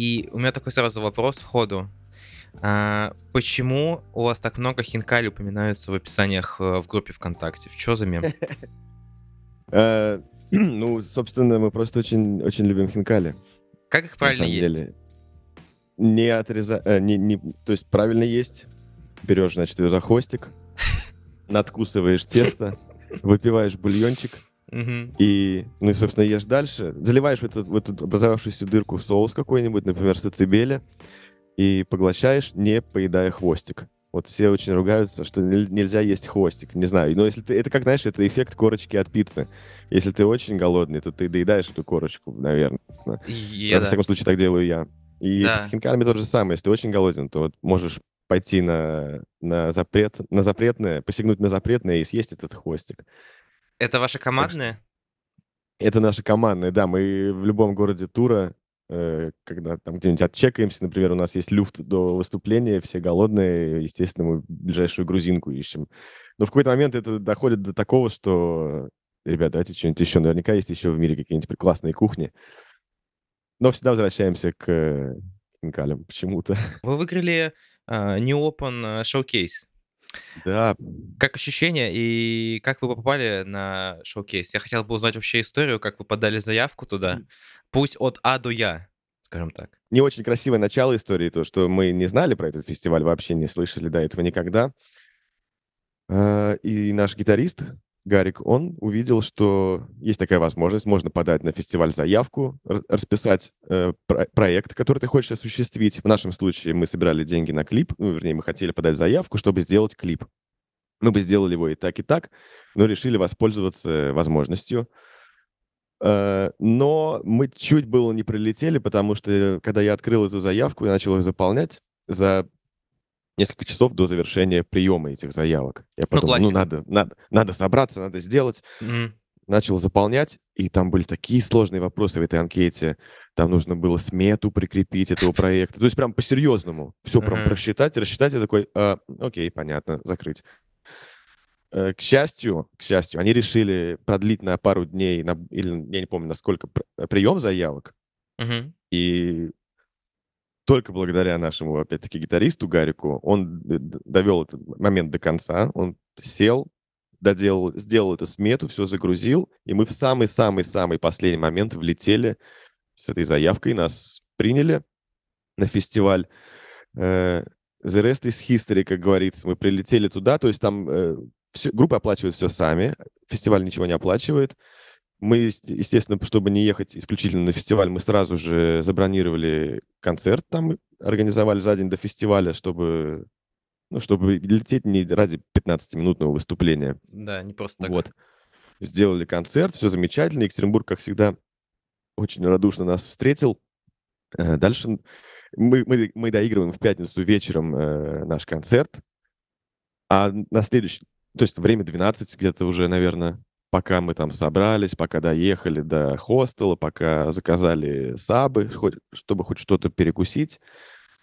и у меня такой сразу вопрос сходу. А, почему у вас так много хинкали упоминаются в описаниях э, в группе ВКонтакте? Что за мем? Ну, собственно, мы просто очень, очень любим хинкали. Как их правильно есть? Деле. Не отрезать, э, не, не, то есть правильно есть. Берешь, значит, ее за хвостик, надкусываешь тесто, выпиваешь бульончик, и, ну и, собственно, ешь дальше. Заливаешь в эту, в эту образовавшуюся дырку соус какой-нибудь, например, сацибеля, и поглощаешь, не поедая хвостик. Вот все очень ругаются, что нельзя есть хвостик. Не знаю. Но если ты... Это как, знаешь, это эффект корочки от пиццы. Если ты очень голодный, то ты доедаешь эту корочку, наверное. Во да. всяком случае, так делаю я. И да. с хинками то же самое. Если ты очень голоден, то вот можешь пойти на, на, запрет, на запретное, посягнуть на запретное и съесть этот хвостик. Это ваша командная? Это наша командная, да. Мы в любом городе тура Э, когда там где-нибудь отчекаемся, например, у нас есть люфт до выступления, все голодные, естественно, мы ближайшую грузинку ищем. Но в какой-то момент это доходит до такого, что, ребят, давайте что-нибудь еще. Наверняка есть еще в мире какие-нибудь классные кухни. Но всегда возвращаемся к хинкалям почему-то. Вы выиграли uh, New Open Showcase. Да. Как ощущения и как вы попали на шоу-кейс? Я хотел бы узнать вообще историю, как вы подали заявку туда. Пусть от А до Я, скажем так. Не очень красивое начало истории, то, что мы не знали про этот фестиваль, вообще не слышали до этого никогда. А, и наш гитарист Гарик, он увидел, что есть такая возможность, можно подать на фестиваль заявку, расписать э, про проект, который ты хочешь осуществить. В нашем случае мы собирали деньги на клип, ну, вернее, мы хотели подать заявку, чтобы сделать клип. Мы бы сделали его и так, и так, но решили воспользоваться возможностью. Э, но мы чуть было не прилетели, потому что, когда я открыл эту заявку и начал ее заполнять, за несколько часов до завершения приема этих заявок. Я ну, подумал, ну, ну надо, надо, надо собраться, надо сделать. Mm-hmm. Начал заполнять, и там были такие сложные вопросы в этой анкете. Там нужно было смету прикрепить этого проекта. То есть прям по-серьезному. Все mm-hmm. прям просчитать, рассчитать. Я такой, а, окей, понятно, закрыть. Э, к счастью, к счастью, они решили продлить на пару дней, на, или я не помню, насколько, прием заявок. Uh-huh. И только благодаря нашему, опять-таки, гитаристу Гарику, он довел этот момент до конца, он сел, доделал, сделал эту смету, все загрузил, и мы в самый-самый-самый последний момент влетели с этой заявкой, нас приняли на фестиваль. Uh, the rest is history, как говорится. Мы прилетели туда, то есть там uh, все, группа оплачивает все сами, фестиваль ничего не оплачивает. Мы, естественно, чтобы не ехать исключительно на фестиваль, мы сразу же забронировали концерт там, организовали за день до фестиваля, чтобы, ну, чтобы лететь не ради 15-минутного выступления. Да, не просто так. Вот. Сделали концерт, все замечательно. Екатеринбург, как всегда, очень радушно нас встретил. Э, дальше мы, мы, мы доигрываем в пятницу вечером э, наш концерт, а на следующий, то есть время 12 где-то уже, наверное, пока мы там собрались, пока доехали до хостела, пока заказали сабы, хоть, чтобы хоть что-то перекусить,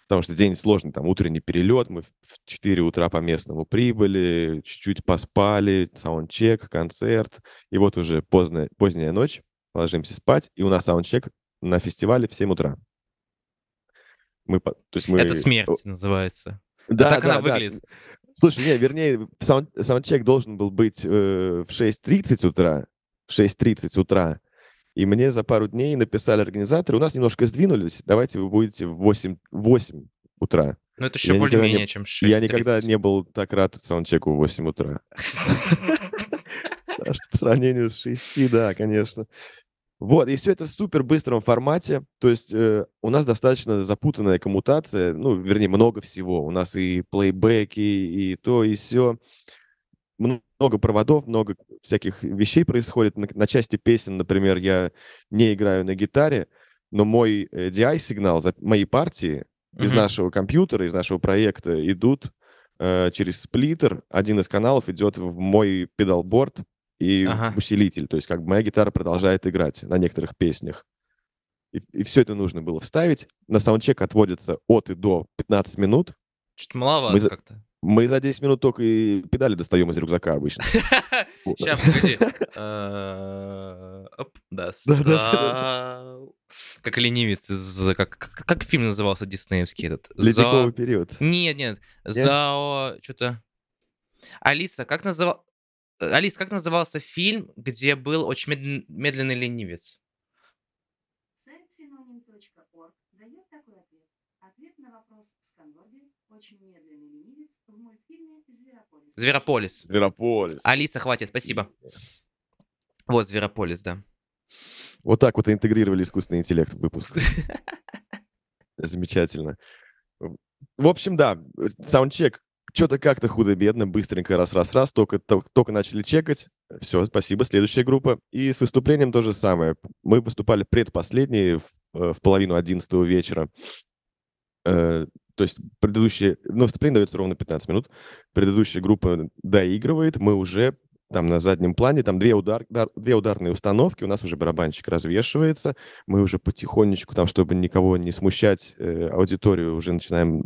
потому что день сложный, там утренний перелет, мы в 4 утра по местному прибыли, чуть-чуть поспали, саундчек, концерт, и вот уже поздняя, поздняя ночь, ложимся спать, и у нас саундчек на фестивале в 7 утра. Мы, то есть мы... Это смерть называется. Да, а так да, она выглядит. Слушай, не, вернее, саунд, саундчек должен был быть э, в 6.30 утра, в 6.30 утра, и мне за пару дней написали организаторы, у нас немножко сдвинулись, давайте вы будете в 8, 8 утра. Ну, это еще более-менее, чем 6 Я никогда не был так рад саундчеку в 8 утра. По сравнению с 6, да, конечно. Вот, и все это в супер быстром формате. То есть э, у нас достаточно запутанная коммутация, ну, вернее, много всего. У нас и плейбеки, и то, и все. Много проводов, много всяких вещей происходит. На, на части песен, например, я не играю на гитаре, но мой э, DI-сигнал за мои партии mm-hmm. из нашего компьютера, из нашего проекта идут э, через сплиттер. Один из каналов идет в мой педалборд, и ага. усилитель. То есть как бы моя гитара продолжает играть на некоторых песнях. И, и все это нужно было вставить. На саундчек отводится от и до 15 минут. Что-то маловато Мы... как-то. Мы за 10 минут только и педали достаем из рюкзака обычно. Ща, погоди. Э, Оп, достал. Как ленивец из... Как, фильм назывался диснеевский этот? Ледниковый За... период. Нет, нет. Зао... Что-то... Алиса, как называл... э, Алис, как назывался фильм, где был очень медлен- медленный ленивец? Сайт synonym.org дает такой ответ. Ответ на вопрос в сканворде «Очень медленный ленивец» в мультфильме «Зверополис». Зверополис. Зверополис. Алиса, хватит, спасибо. Вот, Зверополис, да. Вот так вот интегрировали искусственный интеллект в выпуск. Замечательно. В общем, да, саундчек что-то как-то худо-бедно, быстренько, раз-раз-раз, только, то- только начали чекать. Все, спасибо, следующая группа. И с выступлением то же самое. Мы выступали предпоследние, в, э, в половину одиннадцатого вечера. Э, То есть предыдущие... Ну, выступление дается ровно 15 минут. Предыдущая группа доигрывает, мы уже там на заднем плане, там две, удар, дар- две ударные установки, у нас уже барабанщик развешивается, мы уже потихонечку, там, чтобы никого не смущать, э, аудиторию уже начинаем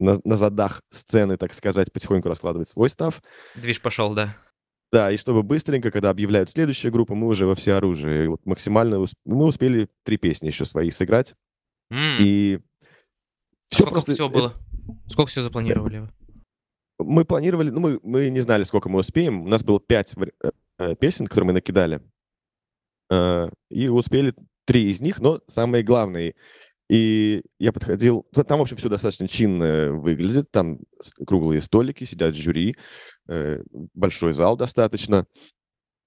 на, на задах сцены, так сказать, потихоньку раскладывать свой став. Движ пошел, да. Да, и чтобы быстренько, когда объявляют следующую группу, мы уже во всеоружии. И Вот максимально ус- мы успели три песни еще свои сыграть. М, И всё Сколько просто- всего э, было? Сколько всего запланировали вы? Мы планировали, ну, мы, мы не знали, сколько мы успеем. У нас было пять э, э, песен, которые мы накидали. И успели три из них, но самые главные. И я подходил... ну, Там, в общем, все достаточно чинно выглядит. Там круглые столики, сидят жюри, э, большой зал достаточно.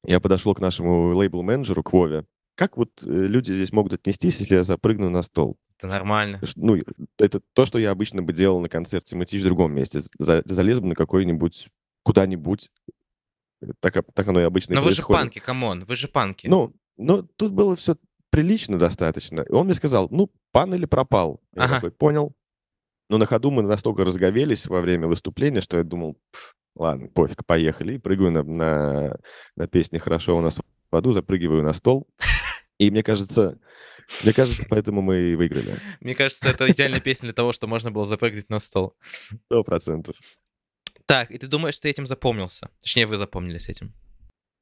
Я подошел к нашему лейбл-менеджеру, к Вове. Как вот э, люди здесь могут отнестись, если я запрыгну на стол? Это нормально. Ну, это то, что я обычно бы делал на концерте Мытищ в другом месте. За- залез бы на какой-нибудь, куда-нибудь. Э, Так, так оно и обычно и Но вы же панки, come on, вы же панки. Ну, ну, тут было все прилично достаточно. И он мне сказал, ну, пан или пропал. Я Ага. такой, понял. Но на ходу мы настолько разогрелись во время выступления, что я думал, «Пф, ладно, пофиг, поехали. И прыгаю на, на, на песне «Хорошо у нас в аду», запрыгиваю на стол. И мне кажется, мне кажется, поэтому мы и выиграли. Мне кажется, это идеальная песня для того, что можно было запрыгнуть на стол. Сто процентов. Так, и ты думаешь, ты этим запомнился? Точнее, вы запомнились этим.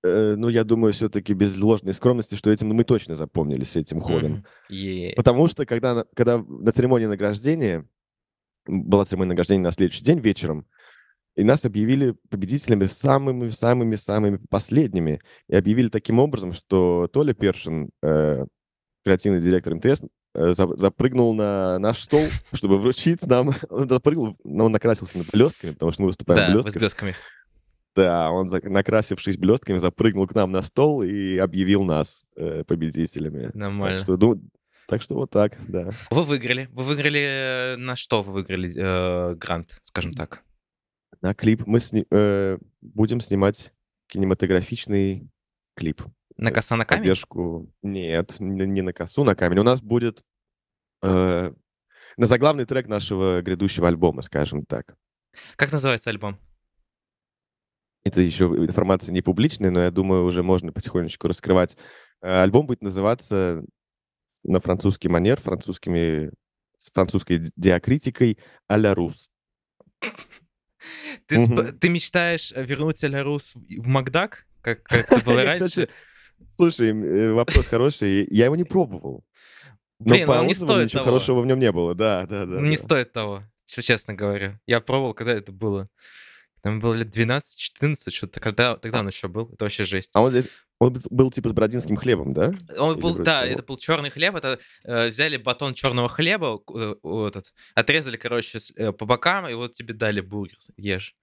Э, Ну, я думаю, все-таки без ложной скромности, что этим мы точно запомнились этим ходом. Е. Потому что когда, на- когда на церемонии награждения, была церемония награждения на следующий день вечером, и нас объявили победителями самыми-самыми-самыми последними. И объявили таким образом, что Толя Першин, э, креативный директор МТС, э, за- запрыгнул на наш стол, чтобы вручить нам... Он запрыгнул, но он накрасился над блестками, потому что мы выступаем Да, вы с блестках. Да, он, накрасившись блестками, запрыгнул к нам на стол и объявил нас э, победителями. Так Нормально. что, ну, так что вот так, да. Вы выиграли. Вы выиграли... э, На что вы выиграли э, грант, скажем так? На клип мы сни- э, будем снимать кинематографичный клип. На Э, коса на камень? Поддержку... Нет, не на косу, на камень. У нас будет э, на заглавный трек нашего грядущего альбома, скажем так. Как называется альбом? Это еще информация не публичная, но я думаю, уже можно потихонечку раскрывать. Э, Альбом будет называться на французский манер, французскими, с французской ди- диакритикой а-ля рус. Ты, Мгм. ты мечтаешь вернуть Элярус в Макдак, как, как это было раньше? Слушай, э, вопрос хороший. Я его не пробовал. Но Блин, по он не отзывам стоит ничего того. хорошего в нем не было. Да, да, да. Не да. стоит того, честно говоря. Я пробовал, когда это было. Там было лет 12-14, что-то когда, тогда он еще был. Это вообще жесть. А он, э, он был- типа с бородинским хлебом, да? Он Или был, да, того. это был черный хлеб. Это э, взяли батон черного хлеба, э, этот, отрезали, короче, с- э, по бокам, и вот тебе дали бургер. Ешь.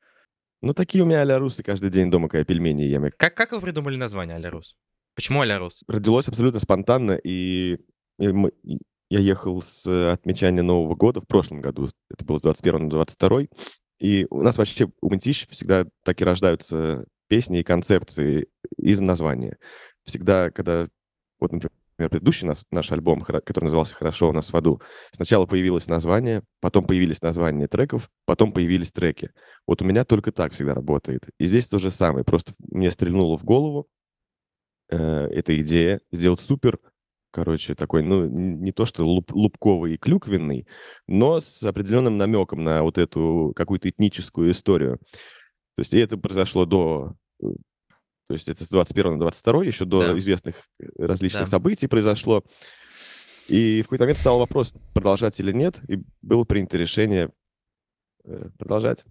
Ну, такие у меня а-ля русы каждый день дома, когда пельмени ем. Как, как вы придумали название Алярус? Почему Алярус? Родилось абсолютно спонтанно, и, и мы- я ехал с э, отмечания Нового года в прошлом году, это было с 21 на 22, и у нас вообще у Мытищ всегда так и рождаются песни и концепции из названия. Всегда, когда, вот, например, предыдущий нас, наш альбом, который назывался «Хорошо у нас в аду», сначала появилось название, потом появились названия треков, потом появились треки. Вот у меня только так всегда работает. И здесь то же самое, просто мне стрельнуло в голову, э, эта идея сделать супер короче, такой, ну, не то что луп- лубковый и клюквенный, но с определенным намеком на вот эту какую-то этническую историю. То есть и это произошло до... э, То есть это с 21 на 22, еще до Да. известных э, различных Да. событий произошло. И в какой-то момент стал вопрос, продолжать или нет, и было принято решение э, продолжать.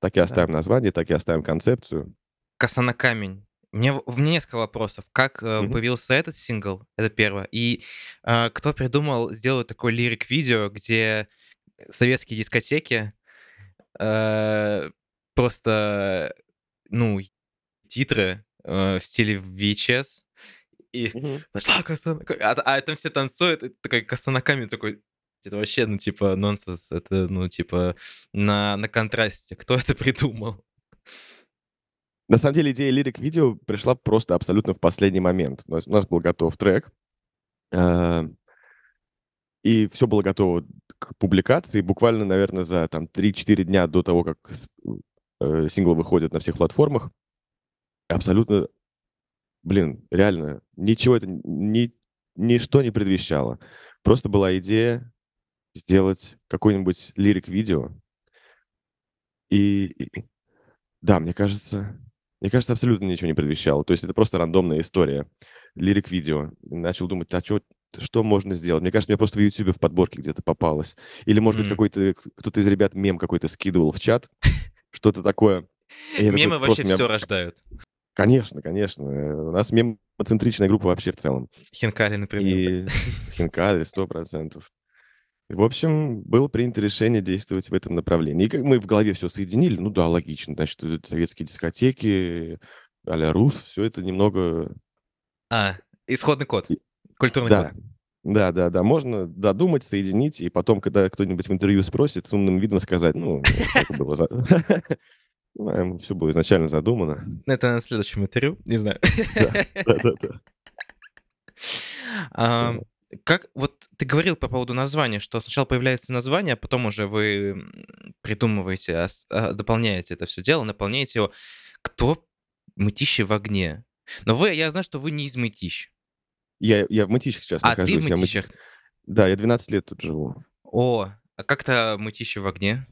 Так и оставим название, так и оставим концепцию. Коса на камень. Мне, у меня несколько вопросов. Как Мгм. появился этот сингл? Это первое. И э, кто придумал сделать такой лирик-видео, где советские дискотеки э, просто, ну, титры э, в стиле VHS, и нашла камень. А, а там все танцуют, и такой коса на камень такой. Это вообще, ну, типа, нонсенс. Это, ну, типа, на, на контрасте. Кто это придумал? На самом деле идея лирик-видео пришла просто абсолютно в последний момент. У нас, у нас был готов трек, э, и все было готово к публикации. Буквально, наверное, за там 3-4 дня до того, как э, сингл выходит на всех платформах, абсолютно, блин, реально, ничего это, ни, ничто не предвещало. Просто была идея сделать какой-нибудь лирик-видео. И, и- да, мне кажется, мне кажется, абсолютно ничего не предвещало. То есть это просто рандомная история. Лирик-видео. Начал думать, а чё, что можно сделать? Мне кажется, мне просто в YouTube в подборке где-то попалось. Или, может быть, М. какой-то кто-то из ребят мем какой-то скидывал в чат. Что-то такое. Мемы вообще все рождают. Конечно, конечно. Э, У нас мемоцентричная группа вообще в целом. Хинкали, например. И хинкали, сто процентов. В общем, было принято решение действовать в этом направлении. И как мы в голове все соединили, ну да, логично. Значит, советские дискотеки, а-ля Рус, все это немного... А, исходный код. Культурный Да, код. да, да, да. Можно додумать, соединить, и потом, когда кто-нибудь в интервью спросит, с умным видом сказать, ну, это было... Все было изначально задумано. Это на следующем интервью, не знаю. Да-да-да. А, Как, вот ты говорил по поводу названия, что сначала появляется название, а потом уже вы придумываете, ос- а, дополняете это все дело, наполняете его. Кто мытищи в огне? Но вы, я знаю, что вы не из мытищ. Я, я в Мытищах сейчас А, ты нахожусь. в я в Мыти- мытищах. Да, я 12 лет тут живу. О, а как-то мытищи в огне?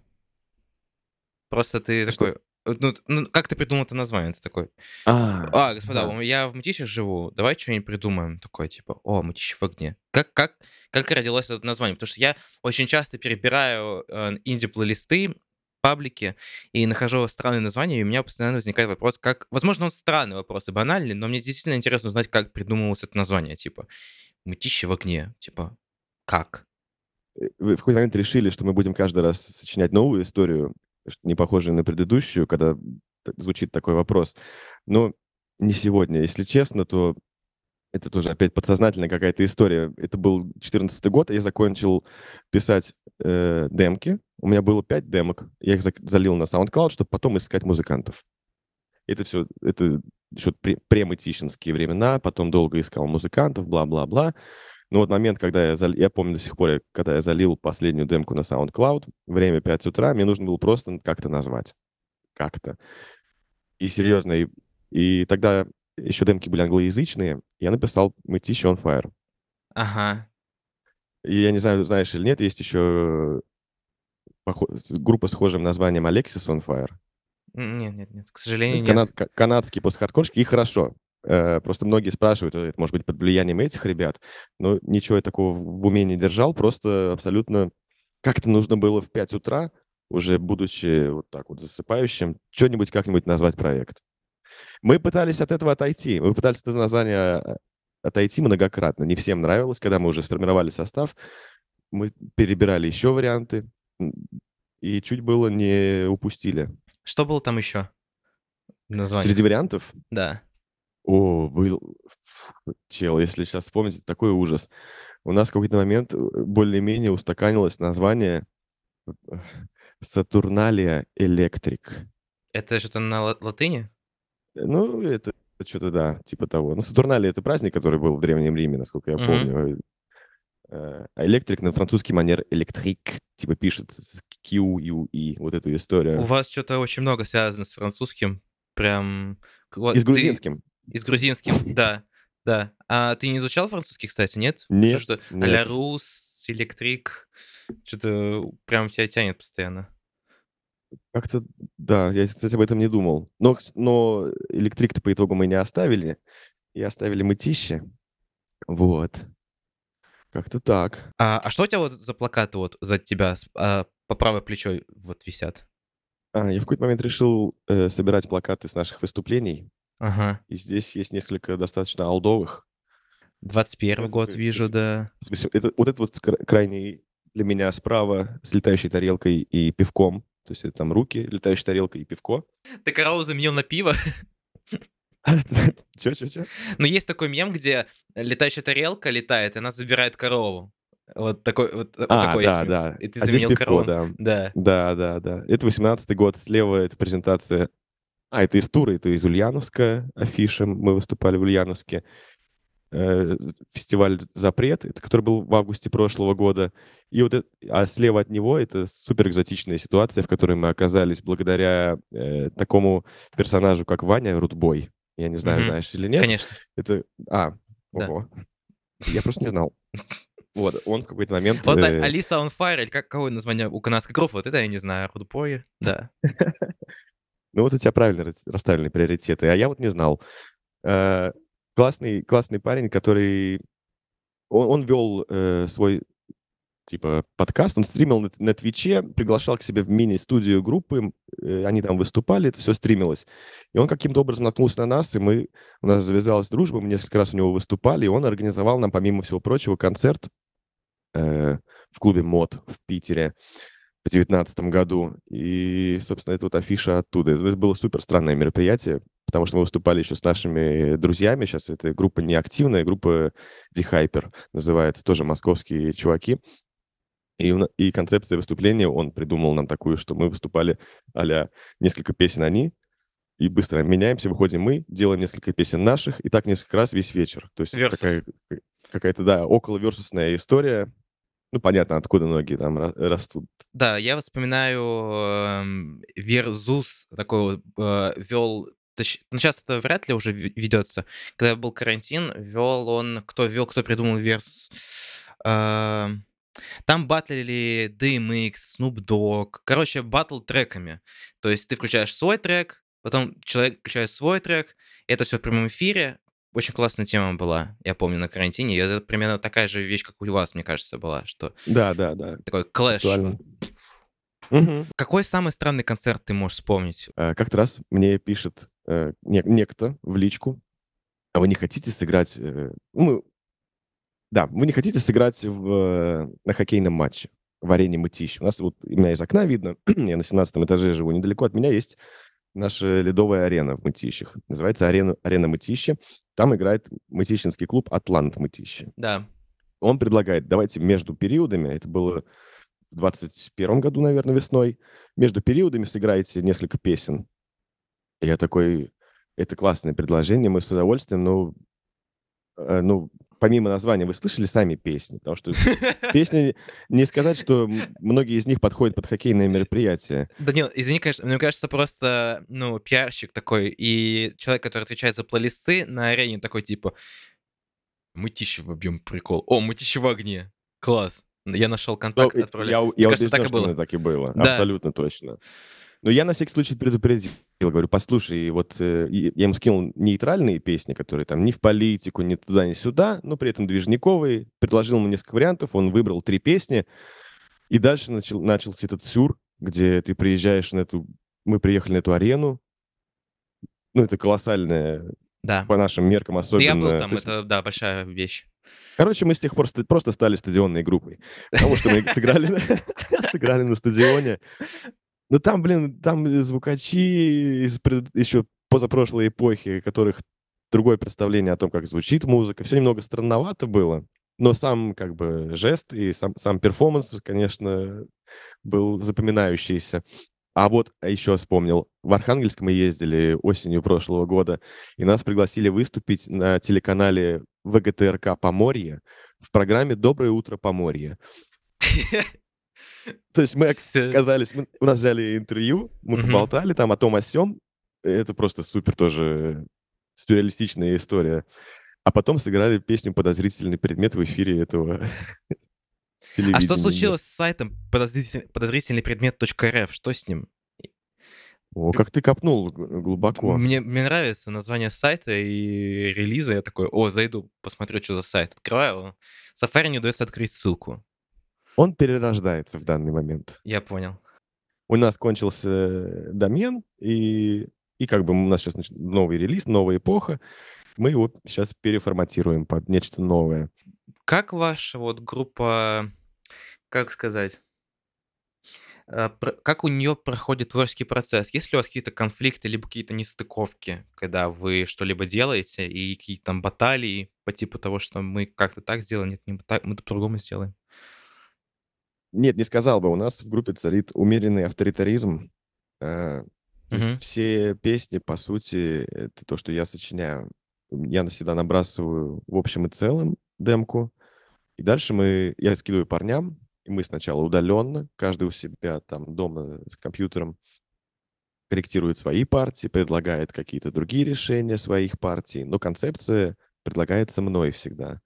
Просто ты Что? такой... Ну, т- ну, как ты придумал это название? Ты такой, А, а, господа, да. я в Мытищах живу, давай что-нибудь придумаем. Такое, типа, о, Мытищи в огне. Как, как, как родилось это название? Потому что я очень часто перебираю э, инди-плейлисты, паблики, и нахожу странные названия, и у меня постоянно возникает вопрос, как... Возможно, он странный вопрос и банальный, но мне действительно интересно узнать, как придумывалось это название. Типа, Мытищи в огне. Типа, как? Э, Вы в какой-то момент решили, что мы будем каждый раз сочинять новую историю, не похожую на предыдущую, когда звучит такой вопрос. Но не сегодня. Если честно, то это тоже опять подсознательная какая-то история. Это был 2014 год, я закончил писать э, демки. У меня было пять демок. Я их залил на SoundCloud, чтобы потом искать музыкантов. Это все, это еще пре- премытищинские времена, потом долго искал музыкантов, бла-бла-бла. Но вот момент, когда я, зал- я помню до сих пор, когда я залил последнюю демку на SoundCloud, время 5 утра, мне нужно было просто как-то назвать. Как-то. И серьезно, и, и тогда еще демки были англоязычные, я написал «Мытищ on fire». Ага. И я не знаю, знаешь или нет, есть еще группа с схожим названием «Alexis on fire». Нет, нет, нет. К сожалению, Это нет. кана- ка- канадские постхардкорщики, и хорошо. Э, Просто многие спрашивают, «Э, это может быть под влиянием этих ребят, но ничего я такого в уме не держал, просто абсолютно как-то нужно было в 5 утра, уже будучи вот так вот засыпающим, что-нибудь как-нибудь назвать проект. Мы пытались от этого отойти, мы пытались от этого названия э, отойти многократно. Не всем нравилось, когда мы уже сформировали состав, мы перебирали еще варианты, и чуть было не упустили. Что было там еще? Название. Среди вариантов Да. О, был... Чел, если сейчас вспомнить, такой ужас. У нас в какой-то момент э, более-менее устаканилось название э, Сатурналия Электрик. Это что-то на ла- латыни? Ну, это что-то, да, типа того. Ну, Сатурналия — это праздник, который был в Древнем Риме, насколько я Мгм. помню. Э, А электрик на французский манер электрик, типа пишет с Q, U, E, вот эту историю. У вас что-то очень много связано с французским. Прям... И с ты- грузинским. И с грузинским, да. Да. А ты не изучал французский, кстати, нет? Нет, Что-то нет. а-ля Рус, Электрик. Что-то прям тебя тянет постоянно. Как-то, да, я, кстати, об этом не думал. Но, но электрик-то по итогу мы не оставили. И оставили мытище. Вот. Как-то так. А, а что у тебя вот за плакаты вот за тебя а, по правой плечо вот висят? А, я в какой-то момент решил э, собирать плакаты с наших выступлений. Ага. И здесь есть несколько достаточно алдовых. 21 Это год вижу, да. В смысле, Это, вот это вот кра- крайний для меня справа с летающей тарелкой и пивком. То есть это там руки, летающая тарелка и пивко. Ты корову заменил на пиво? Че, че, че? Но есть такой мем, где летающая тарелка летает, и она забирает корову. Вот такой вот, вот А, такой да, есть да. И ты А здесь заменил пивко, корову. да. Да. Да, да, да. Это 18-й год. Слева это презентация. А, это из тура, это из Ульяновска афиша. Мы выступали в Ульяновске. Э, Фестиваль «Запрет», это который был в августе прошлого года. И вот это, а слева от него это супер экзотичная ситуация, в которой мы оказались благодаря э, такому персонажу, как Ваня Рудбой. Я не знаю, Мгм. знаешь или нет. Конечно. Это... А, Да. ого. Я просто не знал. Вот, он в какой-то момент... Вот э, Алиса on Fire, или как, какое название у канадской группы, вот это я не знаю, Рудбой, да. Ну вот у тебя правильно рас- расставлены приоритеты, а я вот не знал. Э, Классный, классный парень, который... Он, он вел э, свой, типа, подкаст, он стримил на, на Твиче, приглашал к себе в мини-студию группы, э, они там выступали, это все стримилось. И он каким-то образом наткнулся на нас, и мы, у нас завязалась дружба, мы несколько раз у него выступали, и он организовал нам, помимо всего прочего, концерт э, в клубе МОД в Питере в девятнадцатом году. И, собственно, это вот афиша оттуда. Это было супер странное мероприятие, потому что мы выступали еще с нашими друзьями. Сейчас эта группа не активная, группа Dehyper называется, тоже московские чуваки. И, и концепция выступления, он придумал нам такую, что мы выступали а несколько песен они, и быстро меняемся, выходим мы, делаем несколько песен наших, и так несколько раз весь вечер. То есть Versus. такая, какая-то, да, около версусная история. Ну, понятно, откуда ноги там ра- растут. Да, я вспоминаю эм, Versus такой вот вел. Ну, сейчас это вряд ли уже ведется. Когда был карантин, вел он, кто вел, кто придумал Versus. Эм, Там батлили DMX, Snoop Dogg. Короче, батл треками. То есть ты включаешь свой трек, потом человек включает свой трек. Это все в прямом эфире. Очень классная тема была, я помню, на карантине. И это примерно такая же вещь, как у вас, мне кажется, была, что Да, да, да. такой клэш. Актуально. Какой самый странный концерт ты можешь вспомнить? Э, Как-то раз мне пишет э, не- некто в личку, а вы не хотите сыграть... э, Мы... Да, вы не хотите сыграть в, э, на хоккейном матче в арене Мытищ? У нас вот, у меня из окна видно, я на 17 этаже живу, недалеко от меня есть наша ледовая арена в Мытищах. Называется арена, арена Мытищи. Там играет мытищинский клуб «Атлант Мытищи». Да. он предлагает, давайте между периодами, это было в 21 году, наверное, весной, между периодами сыграйте несколько песен. Я такой, это классное предложение, мы с удовольствием, но, э, ну, помимо названия, вы слышали сами песни? Потому что песни, не сказать, что многие из них подходят под хоккейное мероприятие. Данил, извини, конечно, мне кажется, просто, ну, пиарщик такой, и человек, который отвечает за плейлисты на арене, такой, типа, мытищи вобьем прикол. О, мытищи в огне. Класс. Я нашел Ну, контакт, и отправляю. я, я кажется, так убежден, и было. так и было. Да. Абсолютно точно. Но я на всякий случай предупредил, говорю, послушай, вот э, я ему скинул нейтральные песни, которые там ни в политику, ни туда, ни сюда, но при этом движниковые. Предложил ему несколько вариантов, он выбрал три песни, и дальше начал, начался этот сюр, где ты приезжаешь на эту... Мы приехали на эту арену, ну, это колоссальная, Да. по нашим меркам Да особенно. Я был там, есть, это, да, большая вещь. Короче, мы с тех пор ст- просто стали стадионной группой. Потому что мы сыграли, сыграли на стадионе. Ну там, блин, там звукачи из пред- еще позапрошлой эпохи, которых другое представление о том, как звучит музыка. Все немного странновато было. Но сам как бы жест и сам, сам перформанс, конечно, был запоминающийся. А вот еще вспомнил, в Архангельск мы ездили осенью прошлого года, и нас пригласили выступить на телеканале ВГТРК «Поморье» в программе «Доброе утро, Поморье». То есть мы оказались, мы- у нас взяли интервью, мы поболтали там о том, о сём. Это просто супер тоже сюрреалистичная история. А потом сыграли песню «Подозрительный предмет» в эфире этого А что телевидения. случилось с сайтом подозрительный, предмет.рф? Что с ним? О, как ты копнул глубоко. Мне, мне нравится название сайта и релиза. Я такой, о, зайду, посмотрю, что за сайт. Открываю. Safari не удается открыть ссылку. Он перерождается в данный момент. Я понял. У нас кончился домен, и, и как бы у нас сейчас новый релиз, новая эпоха. Мы его сейчас переформатируем под нечто новое. Как ваша вот группа, как сказать, э, как у нее проходит творческий процесс? Есть ли у вас какие-то конфликты, либо какие-то нестыковки, когда вы что-либо делаете, и какие-то там баталии по типу того, что мы как-то так сделаем, нет, не так, мы по-другому сделаем? Нет, не сказал бы. У нас в группе царит умеренный авторитаризм. Э, То есть Мгм. все песни, по сути, это то, что я сочиняю. Я всегда набрасываю в общем и целом демку. И дальше мы, я скидываю парням, и мы сначала удаленно, каждый у себя там дома с компьютером корректирует свои партии, предлагает какие-то другие решения своих партий, но концепция предлагается мной всегда.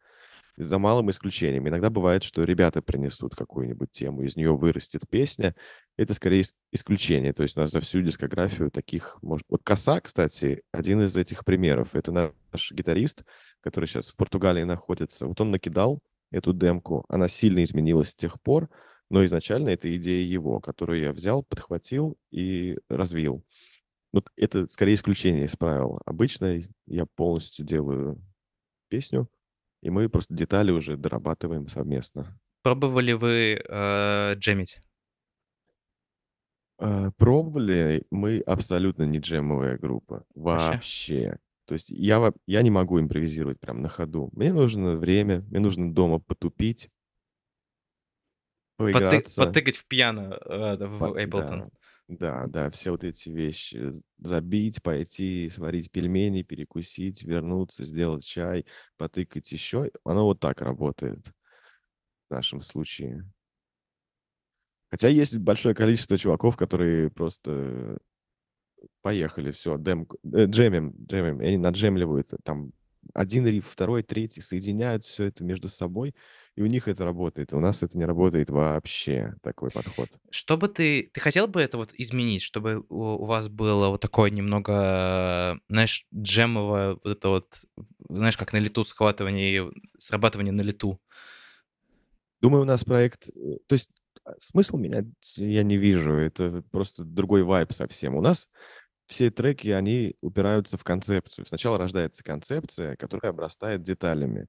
За малым исключением. Иногда бывает, что ребята принесут какую-нибудь тему, из нее вырастет песня. Это скорее ис- исключение. То есть у нас за всю дискографию таких... Может... Вот «Коса», кстати, один из этих примеров. Это наш гитарист, который сейчас в Португалии находится. Вот он накидал эту демку. Она сильно изменилась с тех пор, но изначально это идея его, которую я взял, подхватил и развил. Вот это скорее исключение из правил. Обычно я полностью делаю песню, и мы просто детали уже дорабатываем совместно. Пробовали вы э, джемить? Э, Пробовали, мы абсолютно не джемовая группа. Вообще? Вообще. То есть я, я не могу импровизировать прям на ходу. Мне нужно время, мне нужно дома потупить, Поты- поиграться. потыкать в пьяно э, в По- Ableton. Да, да, да, все вот эти вещи. Забить, пойти, сварить пельмени, перекусить, вернуться, сделать чай, потыкать еще. Оно вот так работает в нашем случае. Хотя есть большое количество чуваков, которые просто поехали, все, дем, э, джемим, джемим, и они наджемливают, э, там один риф, второй, третий, соединяют все это между собой, и у них это работает. У нас это не работает вообще, такой подход. Что бы ты... Ты хотел бы это вот изменить, чтобы у, у вас было вот такое немного, знаешь, джемовое, вот это вот, знаешь, как на лету схватывание, срабатывание на лету? Думаю, у нас проект... э, То есть а, смысл менять я не вижу. Это просто другой вайб совсем. У нас все треки, они упираются в концепцию. Сначала рождается концепция, которая обрастает деталями.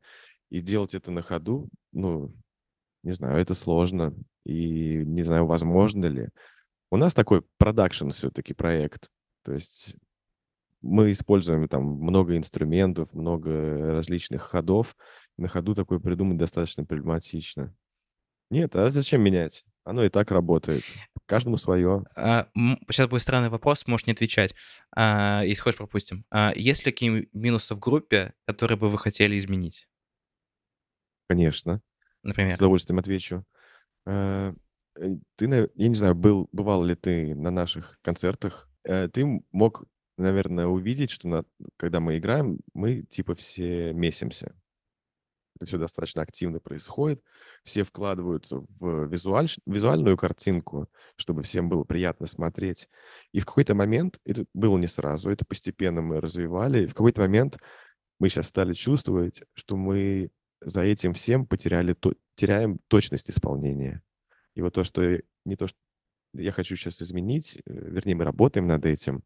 И делать это на ходу, ну, не знаю, это сложно. И не знаю, возможно ли. У нас такой продакшн все-таки проект. То есть мы используем там много инструментов, много различных ходов. На ходу такое придумать достаточно проблематично. Нет, а зачем менять? Оно и так работает. Каждому свое. А, сейчас будет странный вопрос, можешь не отвечать. А, если хочешь, пропустим. А, есть ли какие минусы в группе, которые бы вы хотели изменить, Конечно. С например? удовольствием отвечу. Э, э, Ты, я не знаю, был, бывал ли ты на наших концертах. Э, Ты мог, наверное, увидеть, что на- когда мы играем, мы типа все месимся. Это все достаточно активно происходит. Все вкладываются в визуаль, визуальную картинку, чтобы всем было приятно смотреть. И в какой-то момент, это было не сразу, это постепенно мы развивали, и в какой-то момент мы сейчас стали чувствовать, что мы за этим всем потеряли, то- теряем точность исполнения. И вот то, что не то, что я хочу сейчас изменить, э, вернее, мы работаем над этим,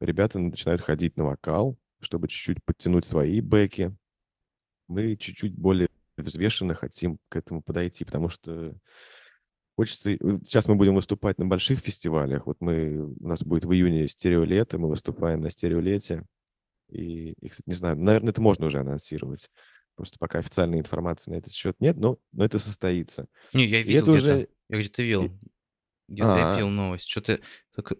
ребята начинают ходить на вокал, чтобы чуть-чуть подтянуть свои бэки. Мы чуть-чуть более взвешенно хотим к этому подойти, потому что хочется... вот Сейчас мы будем выступать на больших фестивалях. Вот мы... У нас будет в июне стереолето, мы выступаем на стереолете. И, и, кстати, не знаю, наверное, это можно уже анонсировать. Просто пока официальной информации на этот счет нет, но, но это состоится. Не, я видел где-то. уже... Я где-то видел. и- Где-то я А, видел новость. Что-то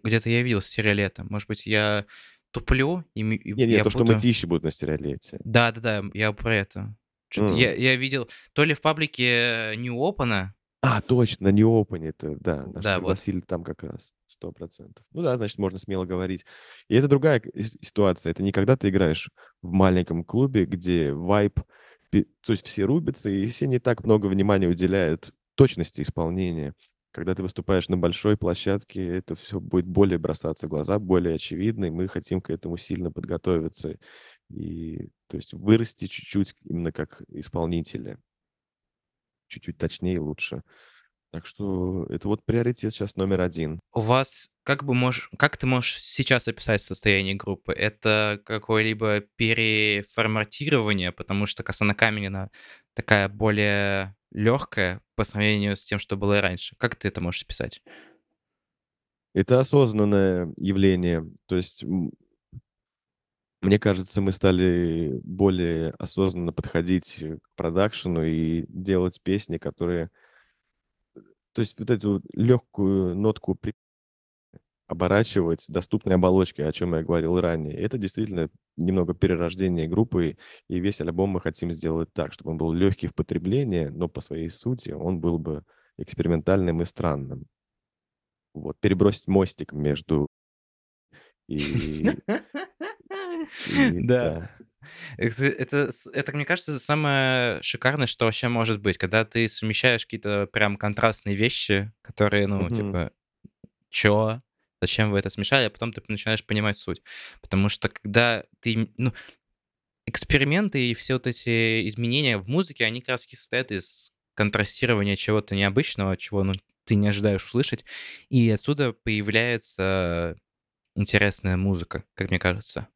где-то я видел сериалета. Может быть, я туплю, и, и не, не, я то, что путаю. мытищи будут на стереолете. Да, да, да, я про это. М. я, я видел то ли в паблике New Open, А, точно, не Open это, да, нас Да, вот. пригласили там как раз, сто процентов. Ну да, значит, можно смело говорить. И это другая ситуация. Это не когда ты играешь в маленьком клубе, где вайп, то есть все рубятся, и все не так много внимания уделяют точности исполнения. Когда ты выступаешь на большой площадке, это все будет более бросаться в глаза, более очевидно, и мы хотим к этому сильно подготовиться. И, то есть, вырасти чуть-чуть именно как исполнители чуть-чуть точнее и лучше. Так что это вот приоритет сейчас номер один. У вас как бы можешь, как ты можешь сейчас описать состояние группы? Это какое-либо переформатирование, потому что Касана Каменина такая более легкая по сравнению с тем, что было и раньше. Как ты это можешь описать? Это осознанное явление. То есть, мне кажется, мы стали более осознанно подходить э, к продакшену и делать песни, которые... То есть вот эту легкую нотку оборачивать доступной оболочкой, о чем я говорил ранее. Это действительно немного перерождение группы, и весь альбом мы хотим сделать так, чтобы он был легкий в потреблении, но по своей сути он был бы экспериментальным и странным. Вот, перебросить мостик между и, Да. да. Это, это, это, мне кажется, самое шикарное, что вообще может быть, когда ты совмещаешь какие-то прям контрастные вещи, которые, ну, типа, чё? Зачем вы это смешали? А потом ты начинаешь понимать суть. Потому что когда ты, ну, эксперименты и все вот эти изменения в музыке, они как раз состоят из контрастирования чего-то необычного, чего, ну, ты не ожидаешь услышать, и отсюда появляется интересная музыка, как мне кажется.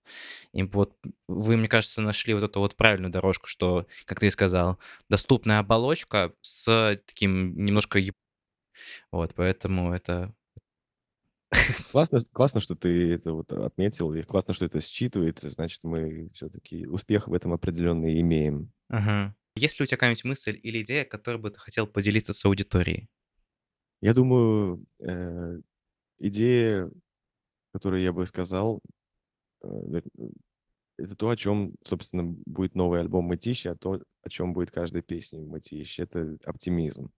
И вот вы, мне кажется, нашли вот эту вот правильную дорожку, что, как ты и сказал, доступная оболочка с таким немножко... Вот, поэтому это... Классно, классно, что ты это вот отметил, и классно, что это считывается, значит, мы все-таки успех в этом определенный имеем. Ага. Есть ли у тебя какая-нибудь мысль или идея, которой бы ты хотел поделиться с аудиторией? Я думаю, э, идея, которую я бы сказал, э, э, это то, о чем, собственно, будет новый альбом Мытищи, а то, о чем будет каждая песня Мытищи. Это оптимизм.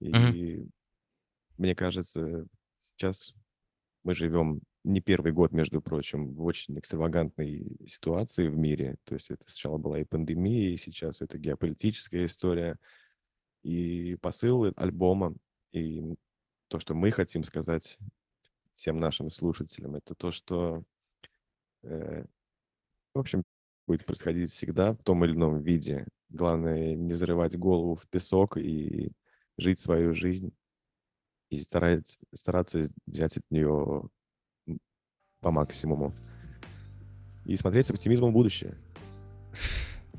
И мне кажется, сейчас мы живем не первый год, между прочим, в очень экстравагантной ситуации в мире. То есть это сначала была и пандемия, и сейчас это геополитическая история. И посыл альбома, и то, что мы хотим сказать всем нашим слушателям, это то, что, э, в общем, будет происходить всегда в том или ином виде. Главное не зарывать голову в песок и жить свою жизнь и старать, стараться взять от нее по максимуму. И смотреть с оптимизмом в будущее.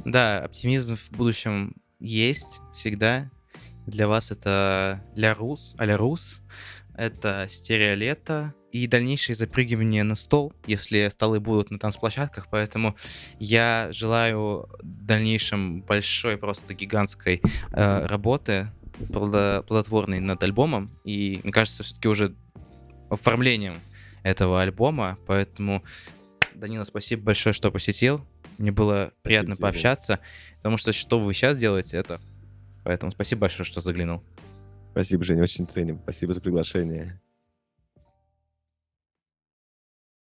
Да, оптимизм в будущем есть всегда. Для вас это Ля Рус, Аля Рус, это стереолето и дальнейшее запрыгивание на стол, если столы будут на танцплощадках. Поэтому я желаю в дальнейшем большой, просто гигантской э, работы, плодо- плодотворной над альбомом. И, мне кажется, все-таки уже оформлением этого альбома. Поэтому, Данила, спасибо большое, что посетил. Мне было приятно Жень. пообщаться, потому что что вы сейчас делаете, это. Поэтому спасибо большое, что заглянул. Спасибо, Женя, очень ценим. Спасибо за приглашение.